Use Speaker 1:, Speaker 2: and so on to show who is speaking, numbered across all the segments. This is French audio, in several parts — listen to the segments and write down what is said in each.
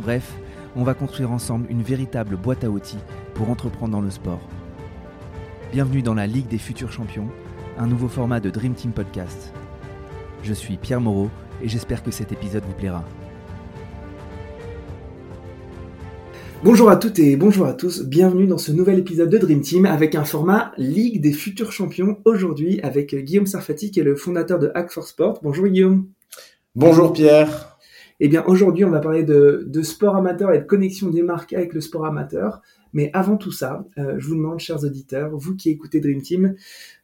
Speaker 1: Bref, on va construire ensemble une véritable boîte à outils pour entreprendre dans le sport. Bienvenue dans la Ligue des futurs champions, un nouveau format de Dream Team Podcast. Je suis Pierre Moreau et j'espère que cet épisode vous plaira. Bonjour à toutes et bonjour à tous, bienvenue dans ce nouvel épisode de Dream Team avec un format Ligue des futurs champions aujourd'hui avec Guillaume Sarfati qui est le fondateur de Hack for Sport. Bonjour Guillaume.
Speaker 2: Bonjour Pierre.
Speaker 1: Eh bien aujourd'hui on va parler de, sport amateur et de connexion des marques avec le sport amateur. Mais avant tout ça, euh, je vous demande, chers auditeurs, vous qui écoutez Dream Team,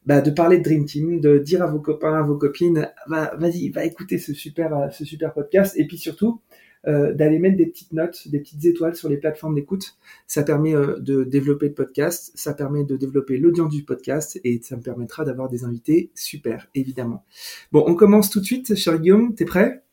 Speaker 1: bah, de parler de Dream Team, de dire à vos copains, à vos copines, va, vas-y, va écouter ce super, ce super podcast. Et puis surtout, euh, d'aller mettre des petites notes, des petites étoiles sur les plateformes d'écoute. Ça permet euh, de développer le podcast, ça permet de développer l'audience du podcast et ça me permettra d'avoir des invités super, évidemment. Bon, on commence tout de suite, cher Guillaume, t'es prêt?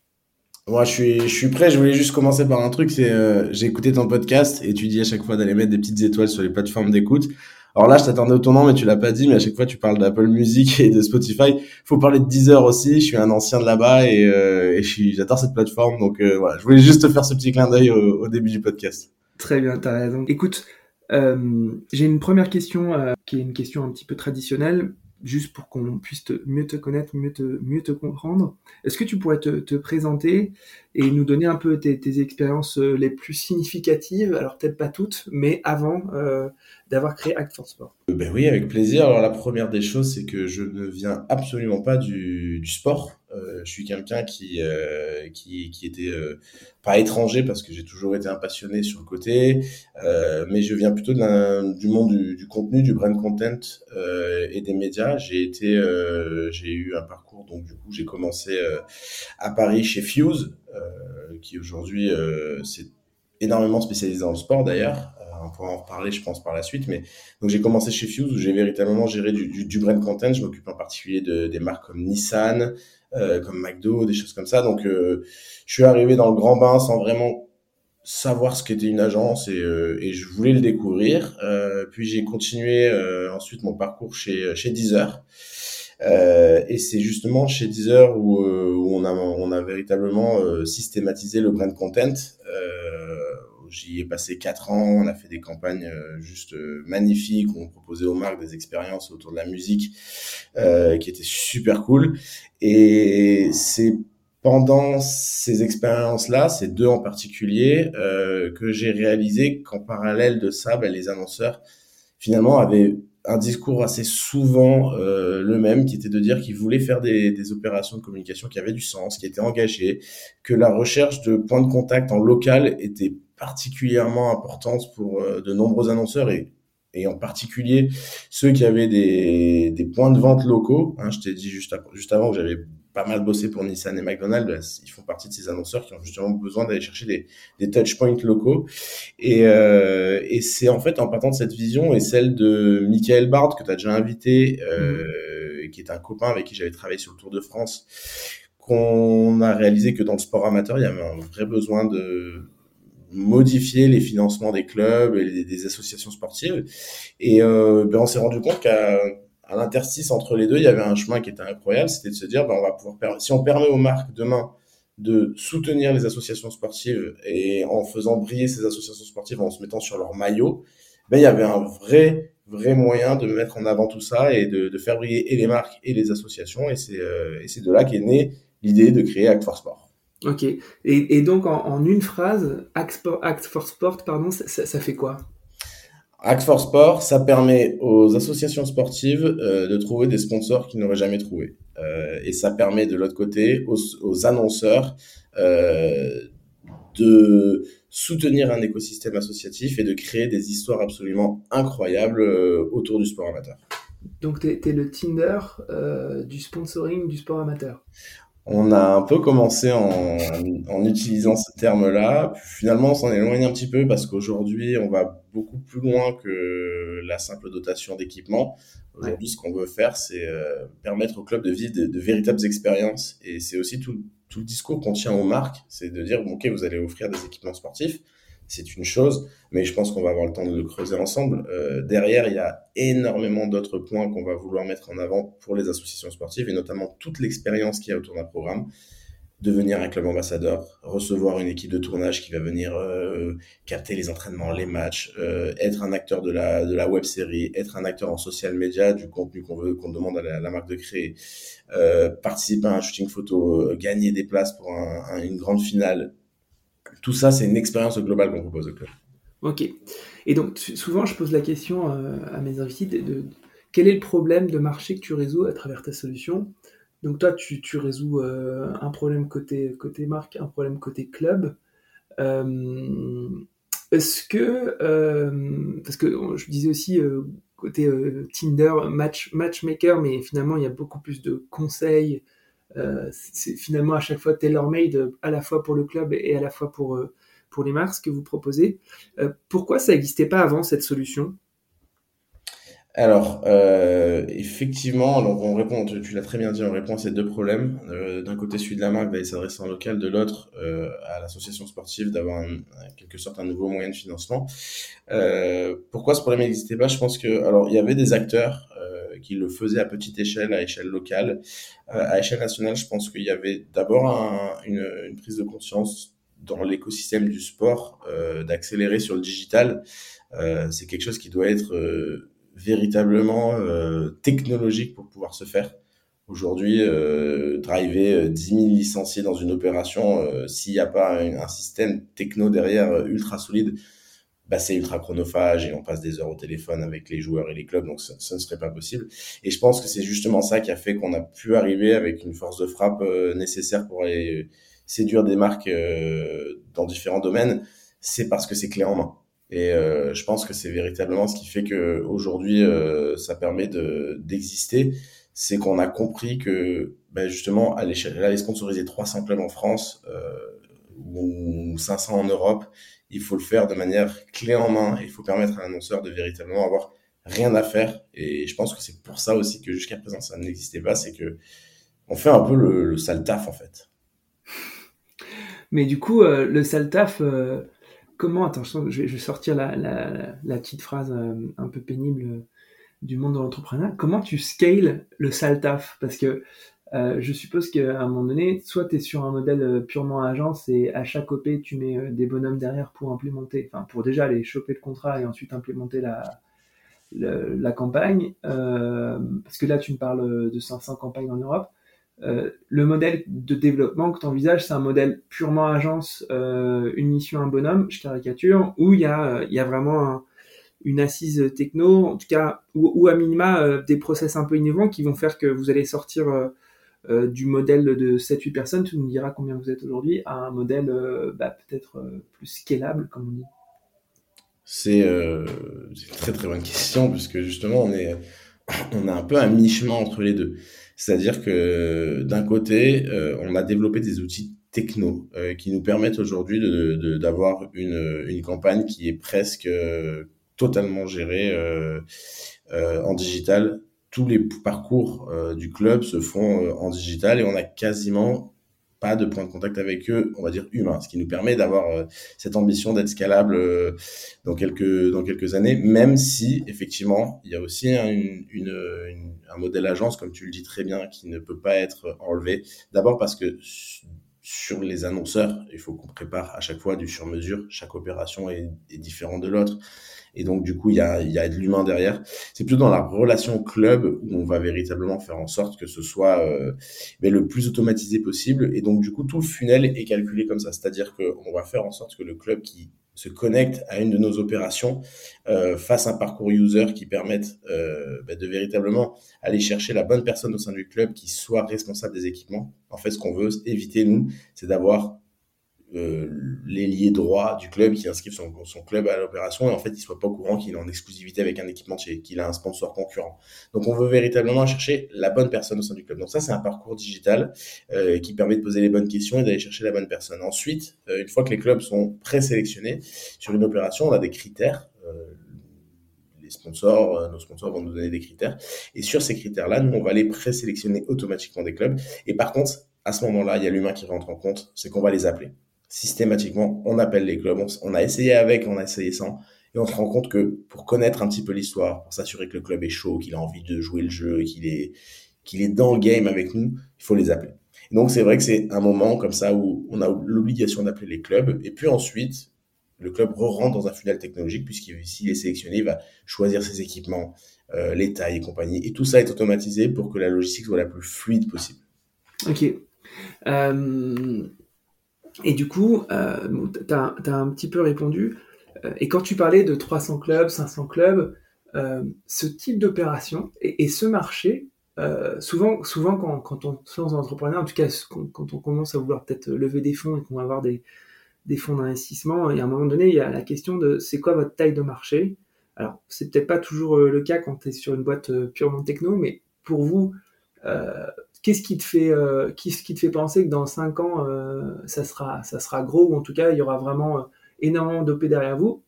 Speaker 2: Moi, je suis, je suis prêt. Je voulais juste commencer par un truc. C'est, euh, j'ai écouté ton podcast et tu dis à chaque fois d'aller mettre des petites étoiles sur les plateformes d'écoute. Alors là, je t'attendais au tournant, mais tu l'as pas dit. Mais à chaque fois, tu parles d'Apple Music et de Spotify. Faut parler de Deezer aussi. Je suis un ancien de là-bas et, euh, et j'adore cette plateforme. Donc euh, voilà, je voulais juste te faire ce petit clin d'œil au, au, début du podcast.
Speaker 1: Très bien, t'as raison. Écoute, euh, j'ai une première question euh, qui est une question un petit peu traditionnelle juste pour qu'on puisse mieux te connaître, mieux te, mieux te comprendre. Est-ce que tu pourrais te, te, présenter et nous donner un peu tes, tes expériences euh, les plus significatives? Alors peut-être pas toutes, mais avant euh, d'avoir créé Act for Sport.
Speaker 2: Ben oui, avec plaisir. Alors la première des choses, c'est que je ne viens absolument pas du, du sport. Euh, je suis quelqu'un qui, euh, qui, était euh, pas étranger parce que j'ai toujours été un passionné sur le côté, euh, mais je viens plutôt du monde du, contenu, du brand content et des médias. J'ai été, j'ai eu un parcours donc du coup j'ai commencé à Paris chez Fuse, qui aujourd'hui c'est énormément spécialisé dans le sport d'ailleurs on pourra en reparler, je pense, par la suite. Mais donc j'ai commencé chez Fuse où j'ai véritablement géré du, du, du brand content. Je m'occupe en particulier de, des marques comme Nissan, euh, comme McDo, des choses comme ça. Donc euh, je suis arrivé dans le grand bain sans vraiment savoir ce qu'était une agence et, euh, et, je voulais le découvrir. Euh, puis j'ai continué euh, ensuite mon parcours chez chez Deezer. et c'est justement chez Deezer où, où on a on a véritablement systématisé le brand content. J'y ai passé quatre ans, on a fait des campagnes euh, juste euh, magnifiques, on proposait aux marques des expériences autour de la musique euh, qui étaient super cool. Et c'est pendant ces expériences-là, ces deux en particulier, euh, que j'ai réalisé qu'en parallèle de ça, ben, les annonceurs finalement avaient un discours assez souvent euh, le même, qui était de dire qu'ils voulaient faire des, des, opérations de communication qui avaient du sens, qui étaient engagées, que la recherche de points de contact en local était particulièrement importante pour euh, de nombreux annonceurs et, et en particulier ceux qui avaient des, des points de vente locaux. Hein, je t'ai dit juste, juste avant que j'avais pas mal bossé pour Nissan et McDonald's, bah, ils font partie de ces annonceurs qui ont justement besoin d'aller chercher des, des touch points locaux. Et, euh, et c'est en fait en partant de cette vision et celle de Michael Bard que tu as déjà invité, euh, qui est un copain avec qui j'avais travaillé sur le Tour de France, qu'on a réalisé que dans le sport amateur, il y avait un vrai besoin de modifier les financements des clubs et des associations sportives. Et euh, ben on s'est rendu compte qu'à à l'interstice entre les deux, il y avait un chemin qui était incroyable, c'était de se dire, ben on va pouvoir si on permet aux marques demain de soutenir les associations sportives et en faisant briller ces associations sportives en se mettant sur leur maillot, ben il y avait un vrai vrai moyen de mettre en avant tout ça et de, de faire briller et les marques et les associations et c'est euh, de là qu'est née l'idée de créer Act for Sport.
Speaker 1: Ok. Et, et donc, en, en, une phrase, Act for, Sport, pardon, ça, fait quoi?
Speaker 2: Act for Sport, ça permet aux associations sportives euh, de trouver des sponsors qu'ils n'auraient jamais trouvé. Euh, et ça permet de l'autre côté aux, aux annonceurs euh, de soutenir un écosystème associatif et de créer des histoires absolument incroyables autour du sport amateur.
Speaker 1: Donc, tu es, es, le Tinder du sponsoring du sport amateur
Speaker 2: on a un peu commencé en, en utilisant ce terme-là. Finalement, on s'en éloigne un petit peu parce qu'aujourd'hui, on va beaucoup plus loin que la simple dotation d'équipement. Aujourd'hui, ce qu'on veut faire, c'est euh, permettre au club de vivre de, véritables expériences. Et c'est aussi tout, tout le discours qu'on tient aux marques, c'est de dire, bon, ok, vous allez offrir des équipements sportifs, c'est une chose, mais je pense qu'on va avoir le temps de le creuser ensemble. Euh, derrière, il y a énormément d'autres points qu'on va vouloir mettre en avant pour les associations sportives et notamment toute l'expérience qu'il y a autour d'un programme. Devenir un club ambassadeur, recevoir une équipe de tournage qui va venir euh, capter les entraînements, les matchs, euh, être un acteur de la, de la web série, être un acteur en social media, du contenu qu'on veut, qu'on demande à la, marque de créer, participer à un shooting photo, gagner des places pour une grande finale, tout ça, c'est une expérience globale qu'on propose au club.
Speaker 1: Ok. Et donc, souvent, je pose la question euh, à mes invités de, quel est le problème de marché que tu résous à travers ta solution? Donc, toi, tu, résous euh, un problème côté, côté marque, un problème côté club. Euh, est-ce que, parce que je disais aussi côté Tinder, match, matchmaker, mais finalement, il y a beaucoup plus de conseils, c'est finalement à chaque fois tailor-made à la fois pour le club et à la fois pour, euh, pour les marques que vous proposez. Euh, pourquoi ça n'existait pas avant cette solution?
Speaker 2: Alors, euh, effectivement, alors on répond, tu, l'as très bien dit, on répond à ces deux problèmes. Euh, D'un côté, celui de la marque d'aller s'adresser en local, de l'autre, euh, à l'association sportive d'avoir en quelque sorte un nouveau moyen de financement. Euh, pourquoi ce problème n'existait pas? Je pense que, alors, il y avait des acteurs euh, qui le faisaient à petite échelle, à échelle locale. Euh, à échelle nationale, je pense qu'il y avait d'abord un, une, prise de conscience dans l'écosystème du sport d'accélérer sur le digital. C'est quelque chose qui doit être véritablement euh, technologique pour pouvoir se faire. Aujourd'hui, euh, driver 10 euh, 000 licenciés dans une opération, euh, s'il n'y a pas un, système techno derrière ultra solide, bah, c'est ultra chronophage et on passe des heures au téléphone avec les joueurs et les clubs, donc ça, ne serait pas possible. Et je pense que c'est justement ça qui a fait qu'on a pu arriver avec une force de frappe nécessaire pour aller séduire des marques dans différents domaines. C'est parce que c'est clé en main. Et euh, je pense que c'est véritablement ce qui fait que aujourd'hui euh, ça permet de d'exister, c'est qu'on a compris que ben justement aller, aller sponsoriser 300 clubs en France euh, ou 500 en Europe, il faut le faire de manière clé en main. Il faut permettre à l'annonceur de véritablement avoir rien à faire. Et je pense que c'est pour ça aussi que jusqu'à présent ça n'existait pas, c'est que on fait un peu le, le sale taf en fait.
Speaker 1: Mais du coup, euh, le sale taf, euh, comment, attention, je vais, sortir la, petite phrase euh, un peu pénible du monde de l'entrepreneuriat, comment tu scales le sale taf? Parce que euh, je suppose qu'à un moment donné, soit tu es sur un modèle purement agence et à chaque OP, tu mets des bonhommes derrière pour implémenter, enfin pour déjà aller choper le contrat et ensuite implémenter la, la, campagne. parce que là, tu me parles de 500 campagnes en Europe. Euh, le modèle de développement que tu envisages, c'est un modèle purement agence, euh, une mission, un bonhomme, je caricature, où il y a, y a vraiment une assise techno, en tout cas, ou, à minima euh, des process un peu innovants qui vont faire que vous allez sortir du modèle de 7-8 personnes, tu nous diras combien vous êtes aujourd'hui, à un modèle bah, peut-être plus scalable, comme on dit.
Speaker 2: C'est une très très bonne question, puisque justement, on est, on est un peu à mi-chemin entre les deux. C'est-à-dire que d'un côté, euh, on a développé des outils techno euh, qui nous permettent aujourd'hui d'avoir de, une, une campagne qui est presque euh, totalement gérée en digital. Tous les parcours du club se font en digital et on a quasiment pas de point de contact avec eux, on va dire humain, ce qui nous permet d'avoir euh, cette ambition d'être scalable euh, dans quelques dans quelques années, même si effectivement il y a aussi un modèle agence, comme tu le dis très bien, qui ne peut pas être enlevé. D'abord parce que sur les annonceurs, il faut qu'on prépare à chaque fois du sur-mesure. Chaque opération est, différente de l'autre. Et donc, du coup, il y a, y a de l'humain derrière. C'est plutôt dans la relation club où on va véritablement faire en sorte que ce soit euh, ben, le plus automatisé possible. Et donc, du coup, tout le funnel est calculé comme ça. C'est-à-dire qu'on va faire en sorte que le club qui se connecte à une de nos opérations euh, fasse un parcours user qui permette euh, ben, de véritablement aller chercher la bonne personne au sein du club qui soit responsable des équipements. En fait, ce qu'on veut éviter, nous, c'est d'avoir euh, l'ailier droit du club qui inscrive son, son club à l'opération et en fait il soit pas au courant qu'il est en exclusivité avec un équipementier, qu'il a un sponsor concurrent. Donc on veut véritablement chercher la bonne personne au sein du club. Donc ça c'est un parcours digital euh, qui permet de poser les bonnes questions et d'aller chercher la bonne personne. Ensuite, euh, une fois que les clubs sont présélectionnés sur une opération, on a des critères. Euh, les sponsors, euh, nos sponsors vont nous donner des critères. Et sur ces critères-là, nous, on va les présélectionner automatiquement des clubs. Et par contre, à ce moment-là, il y a l'humain qui rentre en compte, c'est qu'on va les appeler systématiquement, on appelle les clubs, on, a essayé avec, on a essayé sans, et on se rend compte que pour connaître un petit peu l'histoire, pour s'assurer que le club est chaud, qu'il a envie de jouer le jeu, qu'il est, qu'il est dans le game avec nous, il faut les appeler. donc c'est vrai que c'est un moment comme ça où on a l'obligation d'appeler les clubs, et puis ensuite, le club re-rentre dans un funnel technologique, puisqu'il est sélectionné, il va choisir ses équipements, euh, les tailles et compagnie, et tout ça est automatisé pour que la logistique soit la plus fluide possible.
Speaker 1: Ok. Euh, et du coup, euh, tu as, un petit peu répondu. Euh, et quand tu parlais de 300 clubs, 500 clubs, euh, ce type d'opération et, ce marché, euh, souvent, souvent quand, on se lance dans l'entrepreneuriat, en tout cas quand on commence à vouloir peut-être lever des fonds et qu'on va avoir des, fonds d'investissement, et à un moment donné, il y a la question de c'est quoi votre taille de marché? Alors, c'est peut-être pas toujours le cas quand tu es sur une boîte purement techno, mais pour vous, qu'est-ce qui te fait, euh, qu'est-ce qui te fait penser que dans 5 ans, euh, ça sera, ça sera gros ou en tout cas, il y aura vraiment euh, énormément d'OP derrière vous?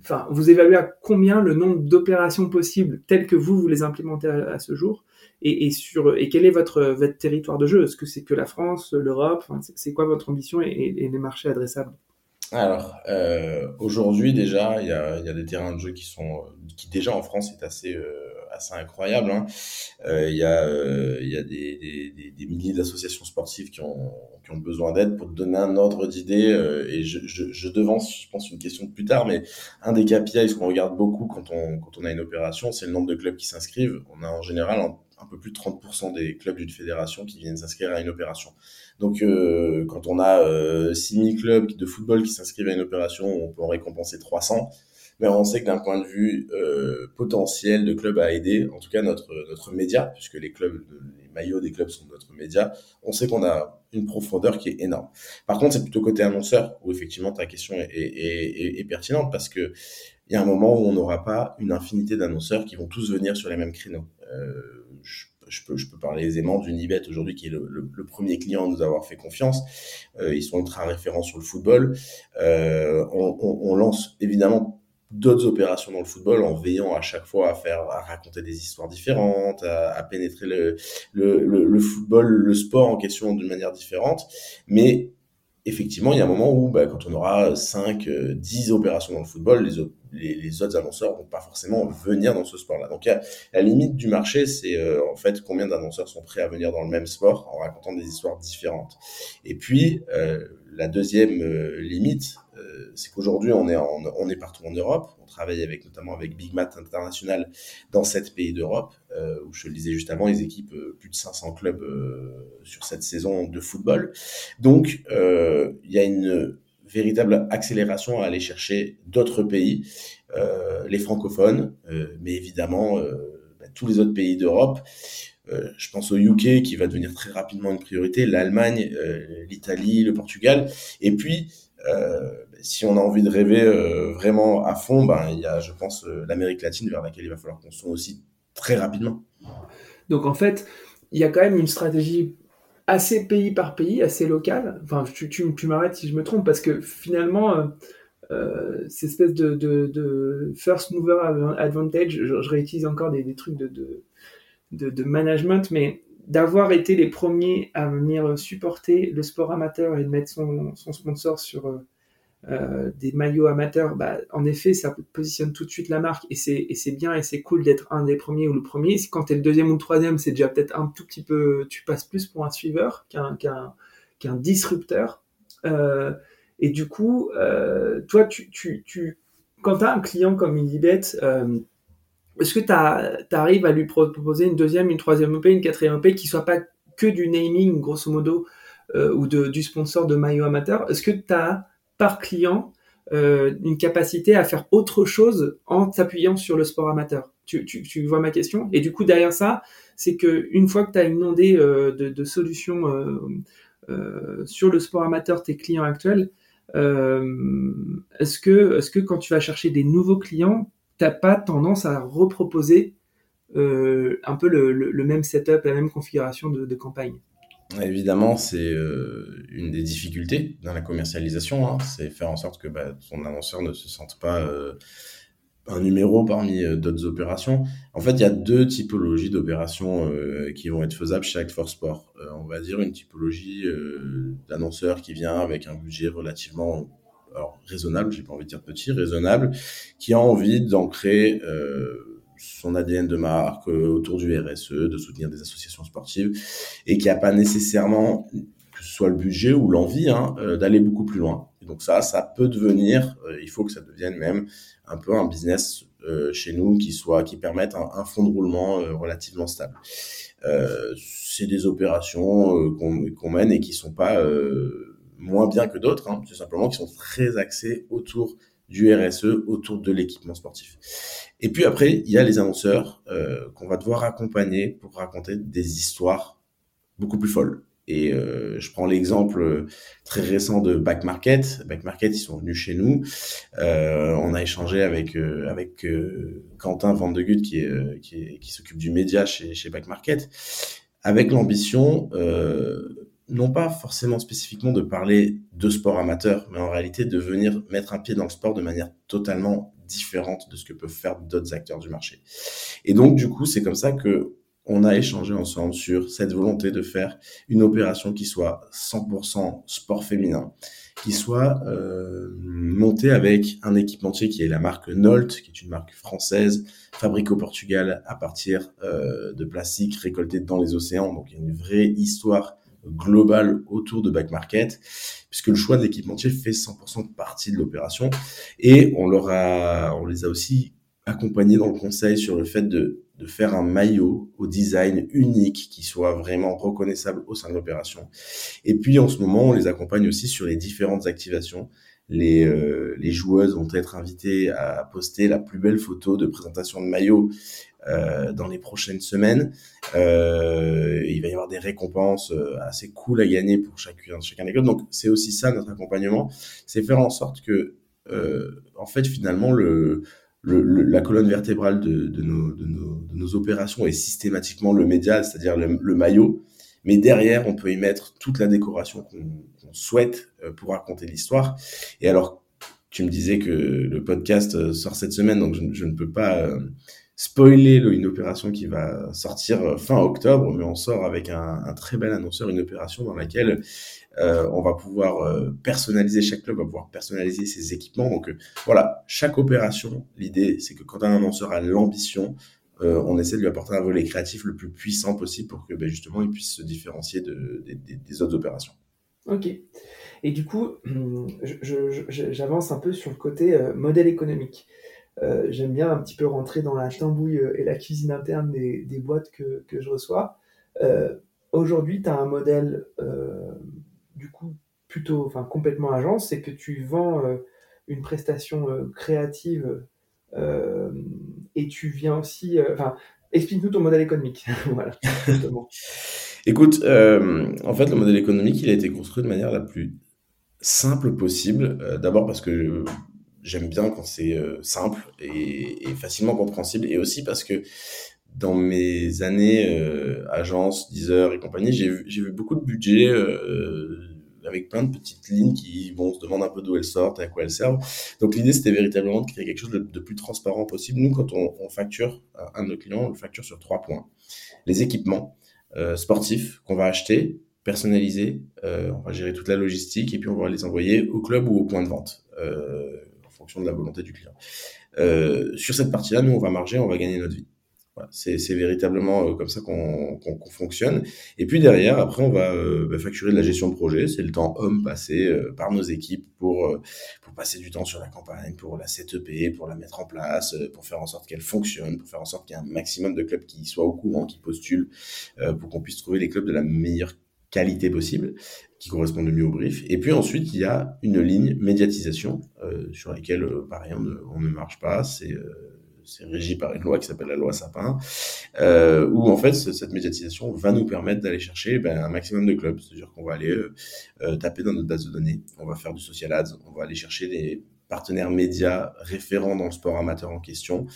Speaker 1: Enfin, vous évaluez à combien le nombre d'opérations possibles telles que vous vous les implémentez à, ce jour? Et, sur et quel est votre territoire de jeu? Est-ce que c'est que la France, l'Europe? C'est quoi votre ambition et, les marchés adressables?
Speaker 2: Alors, euh, aujourd'hui déjà, il y a, y a, des terrains de jeu qui sont, qui déjà en France est assez, euh, assez incroyable. Hein. Euh, il y a, euh, il y a des, des, des milliers d'associations sportives qui ont, qui ont besoin d'aide pour te donner un ordre d'idée. Euh, et je, je, je, devance, je pense, une question de plus tard, mais un des KPIs qu'on regarde beaucoup quand on, quand on a une opération, c'est le nombre de clubs qui s'inscrivent. On a en général un, peu plus de 30% des clubs d'une fédération qui viennent s'inscrire à une opération. Donc, euh, quand on a euh, 6000 clubs de football qui s'inscrivent à une opération, on peut en récompenser 300 mais on sait que d'un point de vue euh, potentiel de club à aider, en tout cas notre notre média, puisque les clubs, les maillots des clubs sont notre média, on sait qu'on a une profondeur qui est énorme. Par contre, c'est plutôt côté annonceur où effectivement ta question est, est, est, pertinente parce que il y a un moment où on n'aura pas une infinité d'annonceurs qui vont tous venir sur les mêmes créneaux. Euh, je, peux, je peux parler aisément d'Unibet aujourd'hui qui est le, premier client à nous avoir fait confiance. Euh, ils sont ultra référents sur le football. Euh, on, lance évidemment d'autres opérations dans le football en veillant à chaque fois à faire à raconter des histoires différentes à, pénétrer le, le, football le sport en question d'une manière différente mais effectivement il y a un moment où bah, quand on aura 5 10 euh, opérations dans le football les autres les, les, autres annonceurs vont pas forcément venir dans ce sport-là. Donc, la limite du marché, c'est euh, en fait combien d'annonceurs sont prêts à venir dans le même sport en racontant des histoires différentes. Et puis, euh, la deuxième euh, limite, euh, c'est qu'aujourd'hui, on est, on est partout en Europe. On travaille avec, notamment avec Big Mat International dans sept pays d'Europe, euh, où je le disais juste avant, ils équipent plus de 500 clubs sur cette saison de football. Donc, il y a une véritable accélération à aller chercher d'autres pays, les francophones, mais évidemment bah, tous les autres pays d'Europe. Euh, je pense au UK qui va devenir très rapidement une priorité, l'Allemagne, euh, l'Italie, le Portugal. Et puis, euh, si on a envie de rêver vraiment à fond, ben, il y a, je pense, l'Amérique latine vers laquelle il va falloir qu'on soit aussi très rapidement. Donc en fait, il y a quand même une stratégie assez pays par pays, assez locale. Enfin, tu, tu, m'arrêtes si je me trompe, parce que finalement, euh, cette espèce de, first mover advantage, je, réutilise encore des, des trucs de, de management, mais d'avoir été les premiers à venir supporter le sport amateur et de mettre son, son sponsor sur euh, euh des maillots amateurs, bah, en effet, ça positionne tout de suite la marque et c'est bien et c'est cool d'être un des premiers ou le premier. Quand tu es le deuxième ou le troisième, c'est déjà peut-être un tout petit peu, tu passes plus pour un suiveur qu'un qu'un disrupteur. Euh, et du coup, euh, toi, tu, tu, tu, quand tu as un client comme Ilibet, euh, est-ce que tu arrives à lui proposer une deuxième, une troisième OP, une quatrième OP qui soit pas que du naming, grosso modo, euh, ou du sponsor de maillot amateur? Est-ce que tu as, par client, euh, une capacité à faire autre chose en s'appuyant sur le sport amateur? Tu, tu, tu, vois ma question? Et du coup, derrière ça, c'est que une fois que tu as inondé euh, de, solutions sur le sport amateur, tes clients actuels,
Speaker 1: est-ce que quand tu vas chercher des nouveaux clients, t'as pas tendance à reproposer un peu le, même setup, la même configuration de campagne?
Speaker 2: Évidemment, c'est euh, une des difficultés dans la commercialisation, hein. c'est faire en sorte que bah, ton annonceur ne se sente pas euh, un numéro parmi euh, d'autres opérations. En fait, il y a deux typologies d'opérations qui vont être faisables chez Act for Sport. on va dire une typologie d'annonceur qui vient avec un budget relativement alors, raisonnable, j'ai pas envie de dire petit, raisonnable, qui a envie d'ancrer son ADN de marque euh, autour du RSE, de soutenir des associations sportives, et qui n'a pas nécessairement, que ce soit le budget ou l'envie, hein, euh, d'aller beaucoup plus loin. Donc ça, ça peut devenir, euh, il faut que ça devienne même un peu un business chez nous qui soit, qui permette un, un fonds de roulement relativement stable. c'est des opérations qu'on mène et qui sont pas moins bien que d'autres, hein, c'est simplement qui sont très axées autour du RSE autour de l'équipement sportif. Et puis après, il y a les annonceurs euh, qu'on va devoir accompagner pour raconter des histoires beaucoup plus folles. Et euh, je prends l'exemple très récent de Back Market. Back Market, ils sont venus chez nous. Euh, on a échangé avec avec Quentin Van de Gut qui est qui s'occupe du média chez chez Back Market, avec l'ambition non pas forcément spécifiquement de parler de sport amateur, mais en réalité de venir mettre un pied dans le sport de manière totalement différente de ce que peuvent faire d'autres acteurs du marché. Et donc, du coup, c'est comme ça que on a échangé ensemble sur cette volonté de faire une opération qui soit 100% sport féminin, qui soit euh, montée avec un équipementier qui est la marque Nolt, qui est une marque française, fabriquée au Portugal à partir euh, de plastique récolté dans les océans. Donc il y a une vraie histoire global autour de back market, puisque le choix de l'équipementier fait 100% partie de l'opération. Et on leur a, on les a aussi accompagnés dans le conseil sur le fait de, de faire un maillot au design unique qui soit vraiment reconnaissable au sein de l'opération. Et puis en ce moment, on les accompagne aussi sur les différentes activations. Les, euh, les joueuses vont être invitées à poster la plus belle photo de présentation de maillot euh, dans les prochaines semaines. Euh, il va y avoir des récompenses euh, assez cool à gagner pour chacun, chacun des clubs. Donc c'est aussi ça notre accompagnement, c'est faire en sorte que, en fait, finalement, le, le, la colonne vertébrale de, nos, opérations est systématiquement le média, c'est-à-dire le, maillot. Mais derrière, on peut y mettre toute la décoration qu'on souhaite pour raconter l'histoire. Et alors, tu me disais que le podcast sort cette semaine, donc je ne peux pas spoiler une opération qui va sortir euh, fin octobre, mais on sort avec un, très bel annonceur, une opération dans laquelle euh, on va pouvoir euh, personnaliser, chaque club va pouvoir personnaliser ses équipements. Donc voilà, chaque opération, l'idée c'est que quand un annonceur a l'ambition, on essaie de lui apporter un volet créatif le plus puissant possible pour que ben, justement il puisse se différencier de, des autres opérations.
Speaker 1: Ok. Et du coup, j'avance un peu sur le côté modèle économique. Euh, j'aime bien un petit peu rentrer dans la tambouille euh, et la cuisine interne des, boîtes que, que, je reçois. Euh, Aujourd'hui, tu as un modèle du coup plutôt, enfin complètement agence, c'est que tu vends une prestation créative et tu viens aussi, enfin, explique-nous ton modèle économique. voilà,
Speaker 2: Écoute, en fait, le modèle économique, il a été construit de manière la plus simple possible. D'abord parce que j'aime bien quand c'est euh, simple et, facilement compréhensible, et aussi parce que dans mes années euh, agence, Deezer et compagnie, j'ai vu, beaucoup de budgets euh, avec plein de petites lignes qui vont se demander un peu d'où elles sortent à quoi elles servent. Donc l'idée, c'était véritablement de créer quelque chose de, plus transparent possible. Nous, quand on, facture un de nos clients, on le facture sur trois points. Les équipements euh, sportifs qu'on va acheter, personnaliser, euh, on va gérer toute la logistique et puis on va les envoyer au club ou au point de vente. Fonction de la volonté du client. Euh, sur cette partie-là, nous, on va marger, on va gagner notre vie. C'est véritablement euh, comme ça qu'on qu qu fonctionne. Et puis derrière, après, on va euh, bah, facturer de la gestion de projet. C'est le temps homme passé par nos équipes pour, pour passer du temps sur la campagne, pour la setuper, pour la mettre en place, pour faire en sorte qu'elle fonctionne, pour faire en sorte qu'il y ait un maximum de clubs qui soient au courant, qui postulent, pour qu'on puisse trouver les clubs de la meilleure qualité possible, qui correspondent le mieux au brief. Et puis ensuite, il y a une ligne médiatisation euh, sur laquelle, euh, pareil, on ne, marche pas. C'est euh, c'est régi par une loi qui s'appelle la loi Sapin, euh, où en fait cette médiatisation va nous permettre d'aller chercher ben, un maximum de clubs. C'est-à-dire qu'on va aller taper dans notre base de données, on va faire du social ads, on va aller chercher des partenaires médias référents dans le sport amateur en question.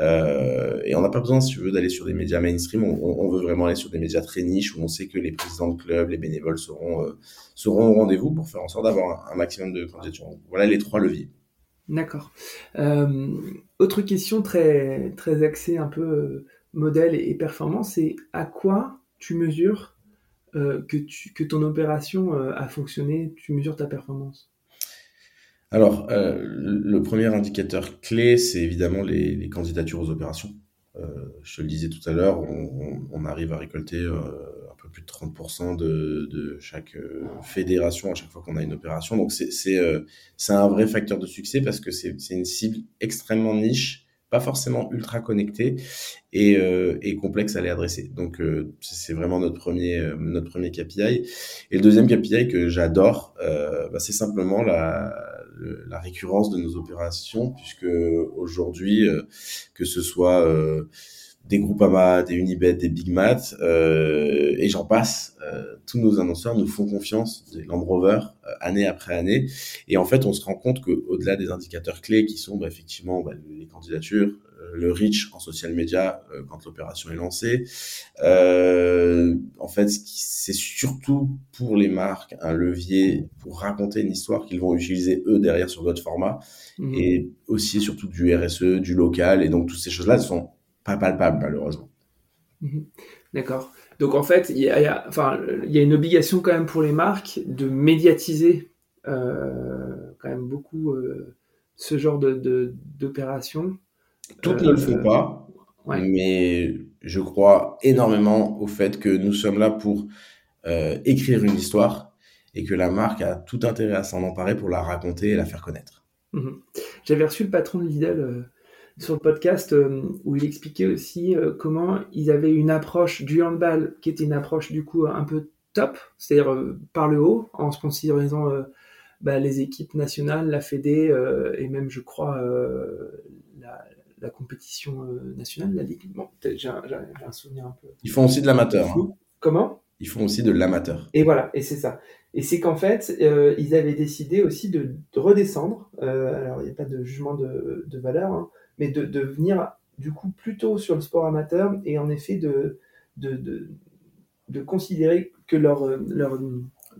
Speaker 2: Euh, et on n'a pas besoin, si tu veux, d'aller sur des médias mainstream. On, veut vraiment aller sur des médias très niches où on sait que les présidents de clubs, les bénévoles seront, euh, seront au rendez-vous pour faire en sorte d'avoir un, maximum de candidatures. Voilà les trois leviers.
Speaker 1: D'accord. Euh, autre question très, très axée un peu modèle et performance, c'est à quoi tu mesures que, tu, que ton opération a fonctionné, tu mesures ta performance?
Speaker 2: Alors, euh, le premier indicateur clé, c'est évidemment les, les, candidatures aux opérations. Euh, je te le disais tout à l'heure, on, on, arrive à récolter euh, un peu plus de 30% de, de, chaque euh, fédération à chaque fois qu'on a une opération. Donc, c'est euh, un vrai facteur de succès parce que c'est une cible extrêmement niche, pas forcément ultra connectée et, euh, et complexe à les adresser. Donc, c'est vraiment notre premier, notre premier KPI. Et le deuxième KPI que j'adore, bah, c'est simplement la la récurrence de nos opérations, puisque aujourd'hui, euh, que ce soit euh, des Groupama, des Unibet, des Big Mat, euh, et j'en passe, euh, tous nos annonceurs nous font confiance, des Land Rover, euh, année après année. Et en fait, on se rend compte qu'au-delà des indicateurs clés qui sont bah, effectivement bah, les candidatures, le reach en social media euh, quand l'opération est lancée. Euh, en fait, c'est surtout pour les marques un levier pour raconter une histoire qu'ils vont utiliser eux derrière sur d'autres formats mmh. et aussi surtout du RSE, du local et donc toutes ces choses-là ne sont pas palpables malheureusement.
Speaker 1: Mmh. D'accord. Donc en fait, il y, a, enfin, il y a une obligation quand même pour les marques de médiatiser euh, quand même beaucoup euh, ce genre d'opération.
Speaker 2: Toutes ne le font pas, ouais. mais je crois énormément au fait que nous sommes là pour euh, écrire une histoire et que la marque a tout intérêt à s'en emparer pour la raconter et la faire connaître.
Speaker 1: Mmh. J'avais reçu le patron de Lidl euh, sur le podcast euh, où il expliquait aussi euh, comment ils avaient une approche du handball qui était une approche du coup un peu top, c'est-à-dire euh, par le haut, en sponsorisant bah, les équipes nationales, la Fédé et même je crois la, compétition euh, nationale, la Ligue. Bon, j'ai un, un, souvenir un peu.
Speaker 2: Ils font aussi de l'amateur. Hein.
Speaker 1: Comment?
Speaker 2: Ils font aussi de l'amateur.
Speaker 1: Et voilà, et c'est ça. Et c'est qu'en fait, euh, ils avaient décidé aussi de, de redescendre. Euh, alors, il n'y a pas de jugement de, de valeur, hein, mais de, de, venir du coup plutôt sur le sport amateur et en effet de, de, considérer que leur, leur,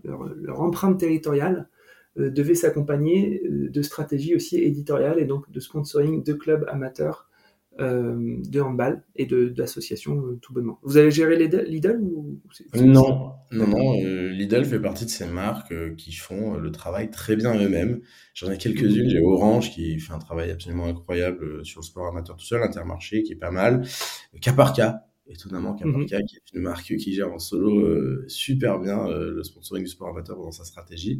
Speaker 1: leur, leur empreinte territoriale devait s'accompagner euh, de stratégies aussi éditoriales et donc de sponsoring de clubs amateurs euh, de handball et d'associations euh, tout bonnement. Vous avez géré Lidl ou
Speaker 2: Non, non, non. Euh, Lidl fait partie de ces marques euh, qui font le travail très bien eux-mêmes. J'en ai quelques-unes. J'ai Orange qui fait un travail absolument incroyable sur le sport amateur tout seul, Intermarché qui est pas mal, cas par cas étonnamment Caparca, mm -hmm. qui est une marque qui gère en solo euh, super bien euh, le sponsoring du sport amateur dans sa stratégie.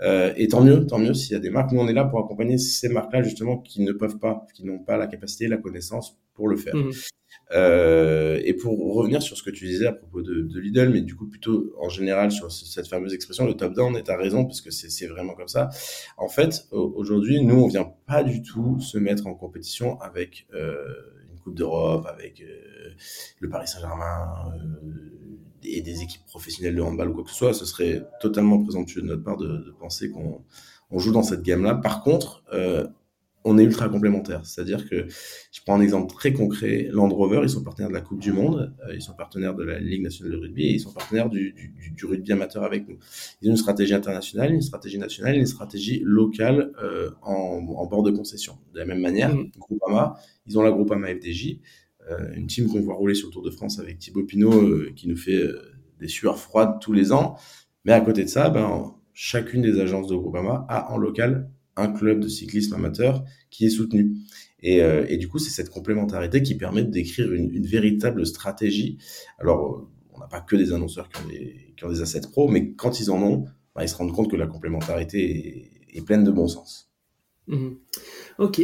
Speaker 2: Euh, et tant mieux, tant mieux s'il y a des marques. Nous, on est là pour accompagner ces marques-là, justement, qui ne peuvent pas, qui n'ont pas la capacité, la connaissance pour le faire. Mm -hmm. et pour revenir sur ce que tu disais à propos de, de Lidl, mais du coup, plutôt en général sur cette fameuse expression, le top-down, et tu as raison, parce que c'est vraiment comme ça. En fait, aujourd'hui, nous, on vient pas du tout se mettre en compétition avec Coupe d'Europe, avec euh, le Paris Saint-Germain euh, et des équipes professionnelles de handball ou quoi que ce soit, ce serait totalement présomptueux de notre part de, penser qu'on on joue dans cette gamme-là. Par contre, euh, on est ultra complémentaires. C'est-à-dire que, je prends un exemple très concret, Land Rover, ils sont partenaires de la Coupe du Monde, euh, ils sont partenaires de la Ligue nationale de rugby et ils sont partenaires du, du, du, rugby amateur avec nous. Ils ont une stratégie internationale, une stratégie nationale, une stratégie locale euh, en, en, bord de concession. De la même manière, mmh. Groupama, ils ont la Groupama FDJ, euh, une team qu'on voit rouler sur le Tour de France avec Thibaut Pinot euh, qui nous fait des sueurs froides tous les ans. Mais à côté de ça, ben, chacune des agences de Groupama a en local un club de cyclisme amateur qui est soutenu. Et, euh, et du coup, c'est cette complémentarité qui permet d'écrire une, véritable stratégie. Alors, on n'a pas que des annonceurs qui ont des, qui ont des assets pro, mais quand ils en ont, bah, ils se rendent compte que la complémentarité est, pleine de bon sens.
Speaker 1: Mmh. Ok.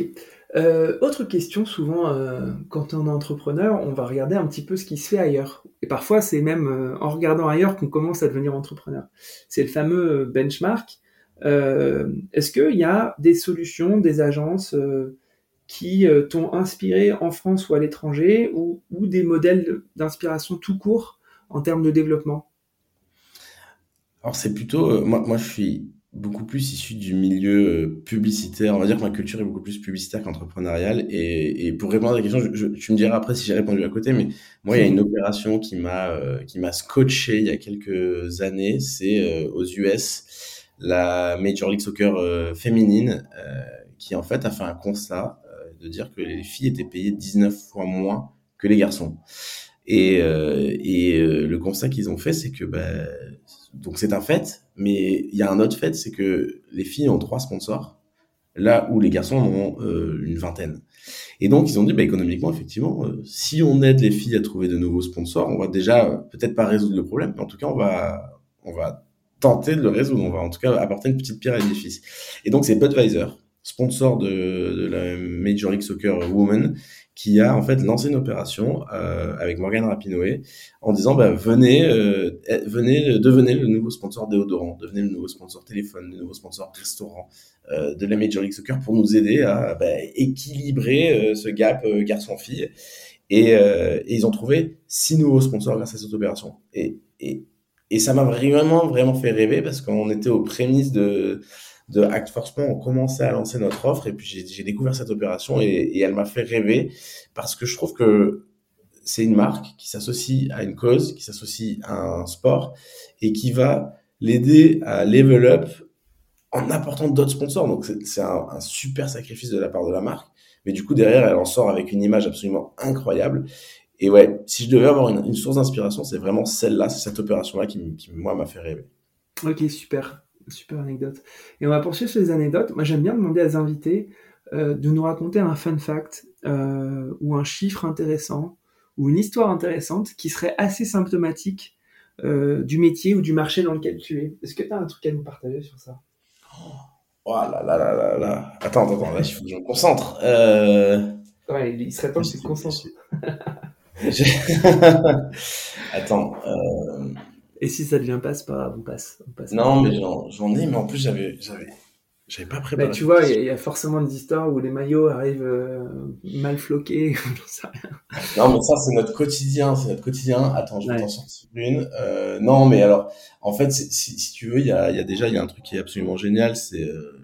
Speaker 1: Euh, autre question, souvent, euh, quand on est entrepreneur, on va regarder un petit peu ce qui se fait ailleurs. Et parfois, c'est même en regardant ailleurs qu'on commence à devenir entrepreneur. C'est le fameux benchmark. Euh, est-ce qu'il y a des solutions, des agences euh, qui euh, t'ont inspiré en France ou à l'étranger, ou, des modèles d'inspiration tout court en termes de développement?
Speaker 2: Alors c'est plutôt, euh, moi, moi je suis beaucoup plus issu du milieu euh, publicitaire. On va dire que ma culture est beaucoup plus publicitaire qu'entrepreneuriale. Et, pour répondre à la question, tu me diras après si j'ai répondu à côté, mais moi, il y a une opération qui m'a m'a scotché il y a quelques années. C'est aux US, la Major League Soccer féminine, qui en fait a fait un constat de dire que les filles étaient payées 19 fois moins que les garçons. Et, euh, et euh, le constat qu'ils ont fait, c'est que bah, donc c'est un fait, mais il y a un autre fait, c'est que les filles ont trois sponsors, là où les garçons en ont euh, une vingtaine. Et donc ils ont dit, bah, économiquement, effectivement, si on aide les filles à trouver de nouveaux sponsors, on va déjà peut-être pas résoudre le problème, mais en tout cas on va on va tenter de le résoudre, on va en tout cas apporter une petite pierre à l'édifice. Et donc c'est Budweiser sponsor de, la Major League Soccer Women, qui a en fait lancé une opération euh, avec Morgan Rapinoe en disant bah, venez, euh, eh, venez, devenez le nouveau sponsor déodorant, devenez le nouveau sponsor téléphone, le nouveau sponsor restaurant euh, de la Major League Soccer pour nous aider à bah, équilibrer ce gap garçon-fille. Et, ils ont trouvé six nouveaux sponsors grâce à cette opération. Et, et ça m'a vraiment, vraiment fait rêver parce qu'on était aux prémices de de Act Forcement, on commençait à lancer notre offre et puis j'ai découvert cette opération et, elle m'a fait rêver parce que je trouve que c'est une marque qui s'associe à une cause, qui s'associe à un sport et qui va l'aider à level up en apportant d'autres sponsors. Donc c'est un, super sacrifice de la part de la marque, mais du coup derrière elle en sort avec une image absolument incroyable. Et ouais, si je devais avoir une, source d'inspiration, c'est vraiment celle-là, c'est cette opération-là qui, qui moi m'a fait rêver.
Speaker 1: Ok, super. Super anecdote. Et on va poursuivre sur les anecdotes. Moi, j'aime bien demander à invités euh, de nous raconter un fun fact euh, ou un chiffre intéressant ou une histoire intéressante qui serait assez symptomatique euh, du métier ou du marché dans lequel tu es. Est-ce que tu as un truc à nous partager sur ça?
Speaker 2: Oh là là là là là. Attends, attends, là, il faut que je me concentre.
Speaker 1: Ouais, il serait temps que tu te concentres.
Speaker 2: attends.
Speaker 1: Et si ça devient pas, c'est pas on passe.
Speaker 2: non, mais j'en ai, mais en plus, j'avais, j'avais, j'avais pas préparé.
Speaker 1: Bah, tu vois, il y, a forcément des histoires où les maillots arrivent euh, mal floqués, j'en sais rien.
Speaker 2: Non, mais ça, c'est notre quotidien, c'est notre quotidien. Attends, je vais t'en sortir une. Euh, non, mais alors, en fait, si, si tu veux, il y a, y a déjà, y a un truc qui est absolument génial, c'est euh,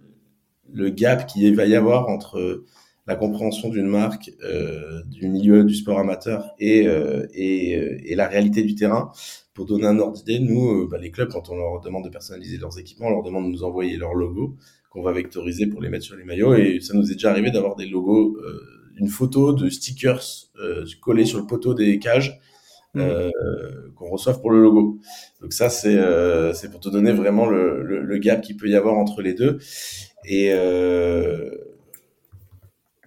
Speaker 2: le gap qu'il va y avoir entre la compréhension d'une marque, euh, du milieu du sport amateur et, euh, et, et, la réalité du terrain. Pour donner un ordre d'idée, nous, euh, bah, les clubs, quand on leur demande de personnaliser leurs équipements, on leur demande de nous envoyer leur logo qu'on va vectoriser pour les mettre sur les maillots. Et ça nous est déjà arrivé d'avoir des logos, euh, une photo de stickers euh, collés sur le poteau des cages mmh. euh, qu'on reçoive pour le logo. Donc ça, c'est euh, c'est pour te donner vraiment le, le, le gap qu'il peut y avoir entre les deux. Et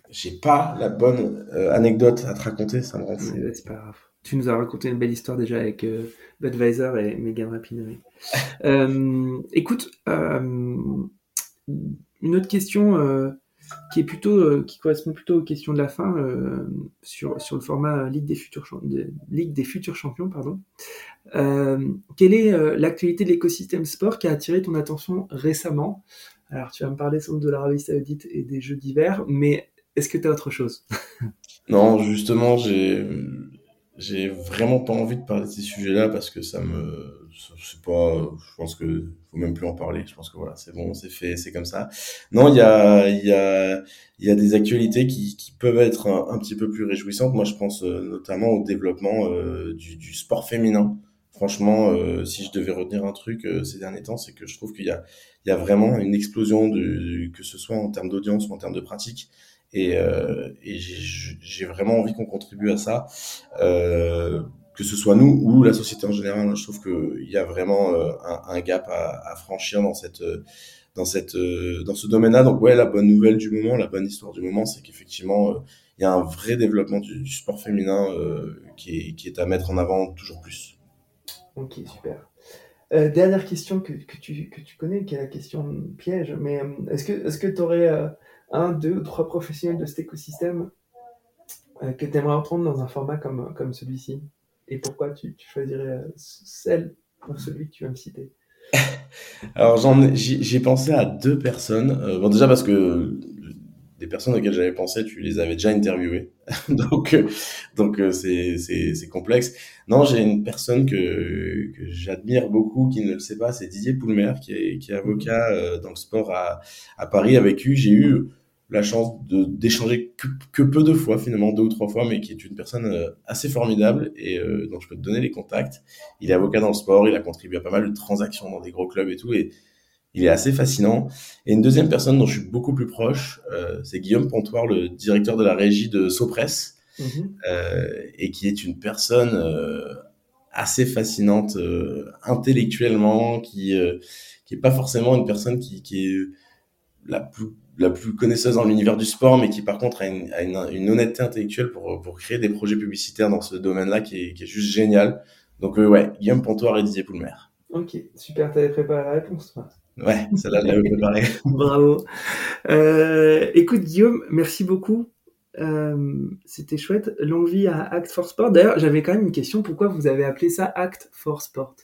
Speaker 2: j'ai pas la bonne anecdote à te raconter, ça me rend fou.
Speaker 1: C'est pas grave tu nous as raconté une belle histoire déjà avec euh, Budweiser et Megan Rapinoe. euh, écoute, euh, une autre question euh, qui est plutôt, qui correspond plutôt aux questions de la fin sur, sur le format Ligue des futurs, Ligue des futurs champions, pardon. quelle est l'actualité de l'écosystème sport qui a attiré ton attention récemment? Alors, tu vas me parler sans doute de l'Arabie Saoudite et des Jeux d'hiver, mais est-ce que tu as autre chose?
Speaker 2: Non, justement, j'ai j'ai vraiment pas envie de parler de ces sujets-là parce que ça me, c'est pas, je pense que faut même plus en parler. Je pense que voilà, c'est bon, c'est fait, c'est comme ça. Non, il y a, il y a, il y a des actualités qui, peuvent être un, petit peu plus réjouissantes. Moi, je pense euh, notamment au développement euh, du, du, sport féminin. Franchement, euh, si je devais retenir un truc ces derniers temps, c'est que je trouve qu'il y a, il y a vraiment une explosion de, que ce soit en termes d'audience ou en termes de pratique et, euh, j'ai vraiment envie qu'on contribue à ça, euh, que ce soit nous ou la société en général. Je trouve qu'il y a vraiment euh, un, gap à, franchir dans cette dans cette dans ce domaine-là. Donc ouais, la bonne nouvelle du moment, la bonne histoire du moment, c'est qu'effectivement il y a un vrai développement du, sport féminin qui est, est à mettre en avant toujours plus.
Speaker 1: Ok, super. Dernière question que, tu, que tu connais, qui est la question piège, mais est-ce que est-ce que tu aurais un, deux ou trois professionnels de cet écosystème euh, que tu aimerais entendre dans un format comme, comme celui-ci Et pourquoi tu, choisirais euh, celle ou celui que tu vas me citer?
Speaker 2: Alors j'ai pensé à deux personnes. Euh, bon déjà parce que des personnes auxquelles j'avais pensé, tu les avais déjà interviewées. donc, euh, donc euh, c'est, complexe. Non, j'ai une personne que, que j'admire beaucoup, qui ne le sait pas, c'est Didier Poulmer, qui est, qui est avocat euh, dans le sport à, à Paris. Avec lui, j'ai eu la chance de, d'échanger que, que, peu de fois, finalement deux ou trois fois, mais qui est une personne assez formidable et euh, dont je peux te donner les contacts. Il est avocat dans le sport, il a contribué à pas mal de transactions dans des gros clubs et tout. Et il est assez fascinant. Et une deuxième personne dont je suis beaucoup plus proche, euh, c'est Guillaume Pontoire, le directeur de la régie de Sopress, mmh. euh, et qui est une personne euh, assez fascinante euh, intellectuellement, qui euh, qui est pas forcément une personne qui, qui est la plus la plus connaisseuse dans l'univers du sport, mais qui par contre a une, a une, une, honnêteté intellectuelle pour, pour créer des projets publicitaires dans ce domaine-là qui est, qui est juste génial. Donc ouais, Guillaume Pontoire et Didier Poulmer.
Speaker 3: Ok, super, t'avais préparé la réponse toi.
Speaker 2: Ouais, celle-là, je l'avais préparée.
Speaker 3: Bravo. Euh, écoute, Guillaume, merci beaucoup. Euh, C'était chouette. L'envie à Act for Sport. D'ailleurs, j'avais quand même une question. Pourquoi vous avez appelé ça Act for Sport?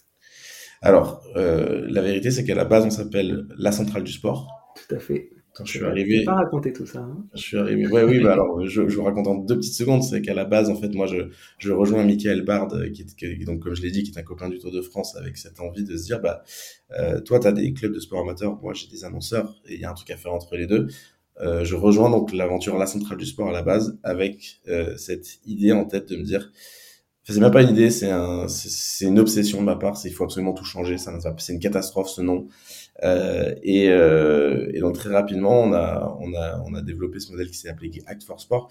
Speaker 2: Alors, euh, la vérité, c'est qu'à la base, on s'appelle la centrale du sport.
Speaker 3: Tout à fait.
Speaker 2: Quand je suis arrivé.
Speaker 3: pas raconter tout ça. Hein.
Speaker 2: Je suis arrivé. Ouais, oui, bah alors, je, je vous raconte en deux petites secondes. C'est qu'à la base, en fait, moi, je, je rejoins Michael Bard, euh, qui est, qui, donc, comme je l'ai dit, qui est un copain du Tour de France, avec cette envie de se dire, bah, euh, toi, tu as des clubs de sport amateur, moi, j'ai des annonceurs, et il y a un truc à faire entre les deux. Euh, je rejoins donc l'aventure La Centrale du Sport à la base, avec euh, cette idée en tête de me dire, c'est même pas une idée, c'est un, c'est une obsession de ma part. C'est il faut absolument tout changer. Ça, c'est une catastrophe ce nom. Euh, et, euh, et, donc très rapidement, on a, on a, on a développé ce modèle qui s'est appelé Act for Sport.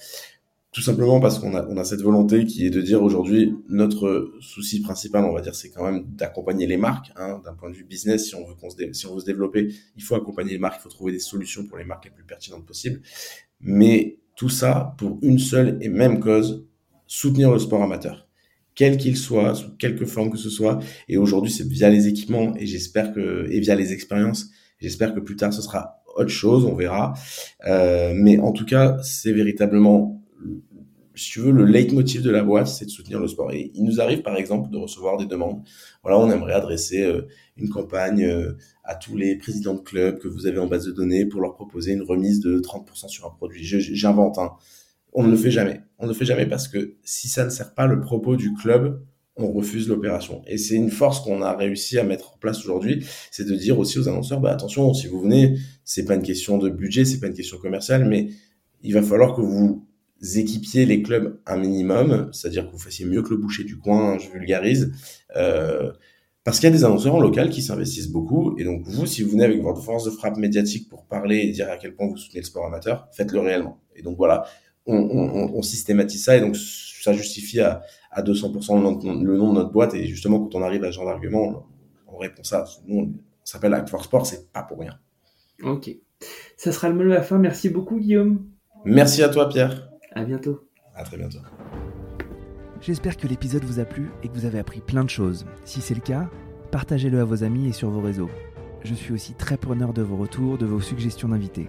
Speaker 2: Tout simplement parce qu'on a, on a cette volonté qui est de dire aujourd'hui notre souci principal, on va dire, c'est quand même d'accompagner les marques. Hein, D'un point de vue business, si on veut qu'on se, si on veut se développer, il faut accompagner les marques, il faut trouver des solutions pour les marques les plus pertinentes possibles. Mais tout ça pour une seule et même cause soutenir le sport amateur quel qu'il soit, sous quelque forme que ce soit. Et aujourd'hui, c'est via les équipements et j'espère que, et via les expériences. J'espère que plus tard, ce sera autre chose, on verra. Euh, mais en tout cas, c'est véritablement, si tu veux, le leitmotiv de la boîte, c'est de soutenir le sport. Et il nous arrive, par exemple, de recevoir des demandes. Voilà, on aimerait adresser euh, une campagne euh, à tous les présidents de clubs que vous avez en base de données pour leur proposer une remise de 30% sur un produit. J'invente, hein on ne le fait jamais. On ne le fait jamais parce que si ça ne sert pas le propos du club, on refuse l'opération. Et c'est une force qu'on a réussi à mettre en place aujourd'hui, c'est de dire aussi aux annonceurs, bah attention, si vous venez, c'est pas une question de budget, c'est pas une question commerciale, mais il va falloir que vous équipiez les clubs un minimum, c'est-à-dire que vous fassiez mieux que le boucher du coin, je vulgarise, euh, parce qu'il y a des annonceurs en local qui s'investissent beaucoup, et donc vous, si vous venez avec votre force de frappe médiatique pour parler et dire à quel point vous soutenez le sport amateur, faites-le réellement. Et donc voilà, on, on, on, systématise ça et donc ça justifie à, à 200% le nom, le nom, de notre boîte et justement quand on arrive à ce genre d'argument, on, on, répond ça. Nous, on, s'appelle Act for Sport, c'est pas pour rien.
Speaker 3: Ok. Ça sera le mot de la fin. Merci beaucoup, Guillaume.
Speaker 2: Merci à toi, Pierre.
Speaker 3: À bientôt.
Speaker 2: À très bientôt.
Speaker 1: J'espère que l'épisode vous a plu et que vous avez appris plein de choses. Si c'est le cas, partagez-le à vos amis et sur vos réseaux. Je suis aussi très preneur de vos retours, de vos suggestions d'invités.